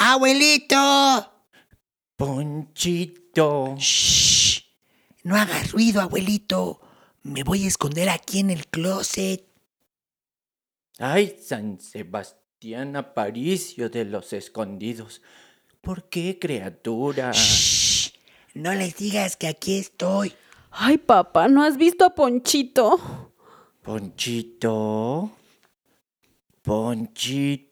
abuelito. Ponchito. Shh. No hagas ruido, abuelito. Me voy a esconder aquí en el closet. Ay, San Sebastián Aparicio de los Escondidos. ¿Por qué, criatura? Shh. No les digas que aquí estoy. Ay, papá, ¿no has visto a Ponchito? Ponchito. Ponchito.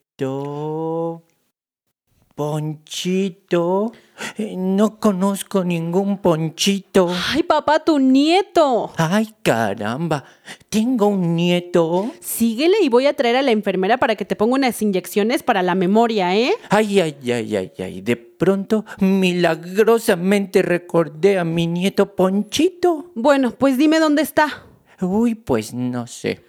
Ponchito. Eh, No conozco ningún Ponchito. Ay, papá, tu nieto. Ay, caramba. Tengo un nieto. Síguele y voy a traer a la enfermera para que te ponga unas inyecciones para la memoria, ¿eh? Ay, ay, ay, ay, ay. De pronto, milagrosamente recordé a mi nieto Ponchito. Bueno, pues dime dónde está. Uy, pues no sé.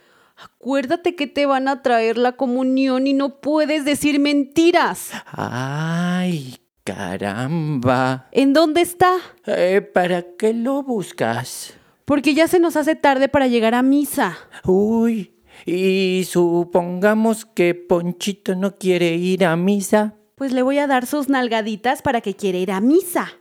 Acuérdate que te van a traer la comunión y no puedes decir mentiras. Ay, caramba. ¿En dónde está? Eh, ¿Para qué lo buscas? Porque ya se nos hace tarde para llegar a misa. Uy, y supongamos que Ponchito no quiere ir a misa. Pues le voy a dar sus nalgaditas para que quiera ir a misa.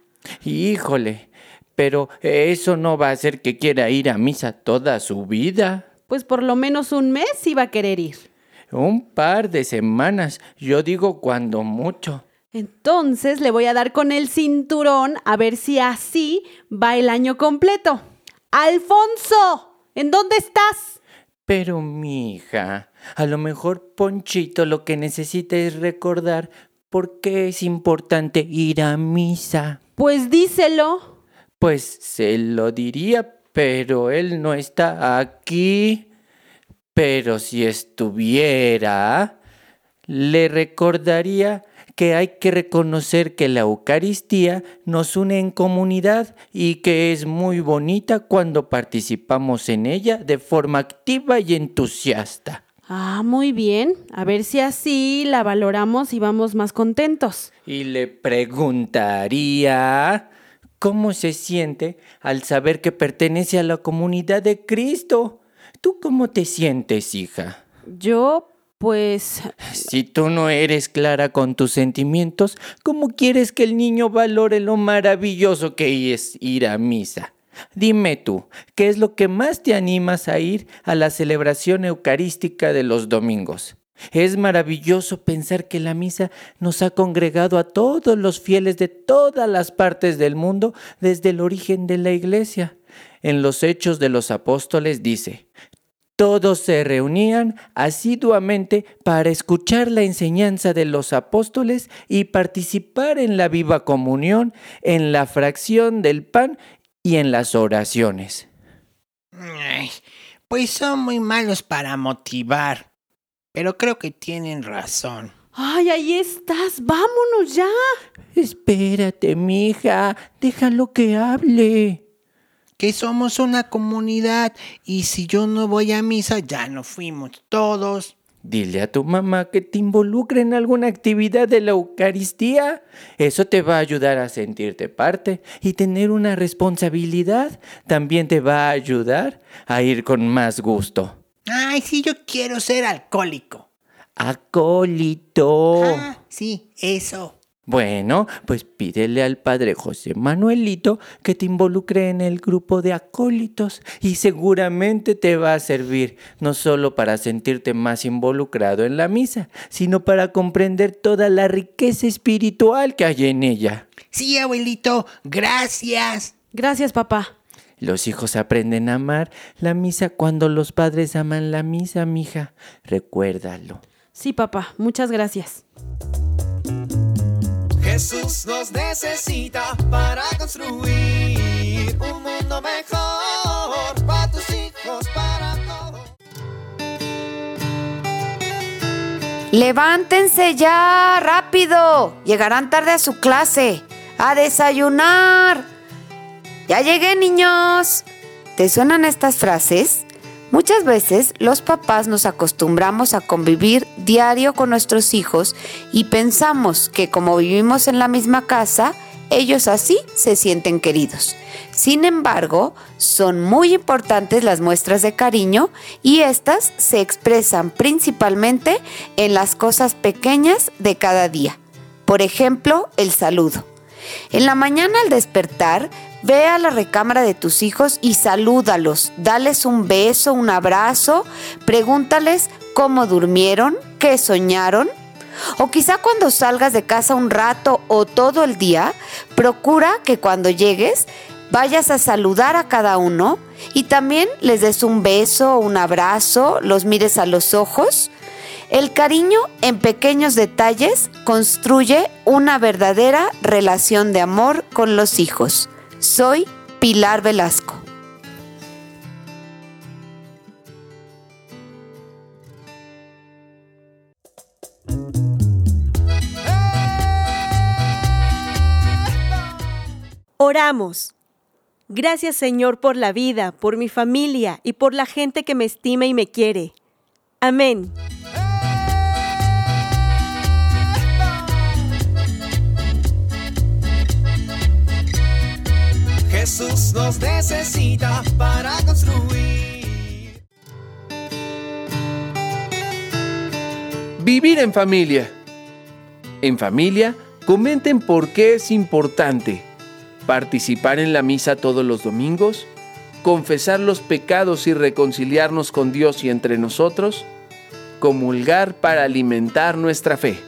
Híjole, pero eso no va a hacer que quiera ir a misa toda su vida. Pues por lo menos un mes iba a querer ir. Un par de semanas, yo digo cuando mucho. Entonces le voy a dar con el cinturón a ver si así va el año completo. ¡Alfonso! ¿En dónde estás? Pero mi hija, a lo mejor Ponchito lo que necesita es recordar por qué es importante ir a misa. Pues díselo. Pues se lo diría, pero él no está aquí. Pero si estuviera, le recordaría que hay que reconocer que la Eucaristía nos une en comunidad y que es muy bonita cuando participamos en ella de forma activa y entusiasta. Ah, muy bien. A ver si así la valoramos y vamos más contentos. Y le preguntaría cómo se siente al saber que pertenece a la comunidad de Cristo. ¿Tú cómo te sientes, hija? Yo, pues... Si tú no eres clara con tus sentimientos, ¿cómo quieres que el niño valore lo maravilloso que es ir a misa? Dime tú, ¿qué es lo que más te animas a ir a la celebración eucarística de los domingos? Es maravilloso pensar que la misa nos ha congregado a todos los fieles de todas las partes del mundo desde el origen de la iglesia. En los Hechos de los Apóstoles dice, todos se reunían asiduamente para escuchar la enseñanza de los apóstoles y participar en la viva comunión, en la fracción del pan y en las oraciones. Pues son muy malos para motivar. Pero creo que tienen razón. ¡Ay, ahí estás! ¡Vámonos ya! Espérate, mija, déjalo que hable. Que somos una comunidad y si yo no voy a misa ya no fuimos todos. Dile a tu mamá que te involucre en alguna actividad de la Eucaristía. Eso te va a ayudar a sentirte parte y tener una responsabilidad. También te va a ayudar a ir con más gusto. Ay, sí, yo quiero ser alcohólico. Acólito. Ah, sí, eso. Bueno, pues pídele al padre José Manuelito que te involucre en el grupo de acólitos y seguramente te va a servir no solo para sentirte más involucrado en la misa, sino para comprender toda la riqueza espiritual que hay en ella. Sí, abuelito, gracias. Gracias, papá. Los hijos aprenden a amar la misa cuando los padres aman la misa, mija. Recuérdalo. Sí, papá, muchas gracias. Jesús nos necesita para construir un mundo mejor para tus hijos, para todos. Levántense ya, rápido. Llegarán tarde a su clase. A desayunar. Ya llegué, niños. ¿Te suenan estas frases? Muchas veces los papás nos acostumbramos a convivir diario con nuestros hijos y pensamos que como vivimos en la misma casa, ellos así se sienten queridos. Sin embargo, son muy importantes las muestras de cariño y estas se expresan principalmente en las cosas pequeñas de cada día. Por ejemplo, el saludo. En la mañana al despertar, ve a la recámara de tus hijos y salúdalos, dales un beso, un abrazo, pregúntales cómo durmieron, qué soñaron. O quizá cuando salgas de casa un rato o todo el día, procura que cuando llegues vayas a saludar a cada uno y también les des un beso, un abrazo, los mires a los ojos. El cariño en pequeños detalles construye una verdadera relación de amor con los hijos. Soy Pilar Velasco. Oramos. Gracias Señor por la vida, por mi familia y por la gente que me estima y me quiere. Amén. Jesús nos necesita para construir. Vivir en familia. En familia, comenten por qué es importante participar en la misa todos los domingos, confesar los pecados y reconciliarnos con Dios y entre nosotros, comulgar para alimentar nuestra fe.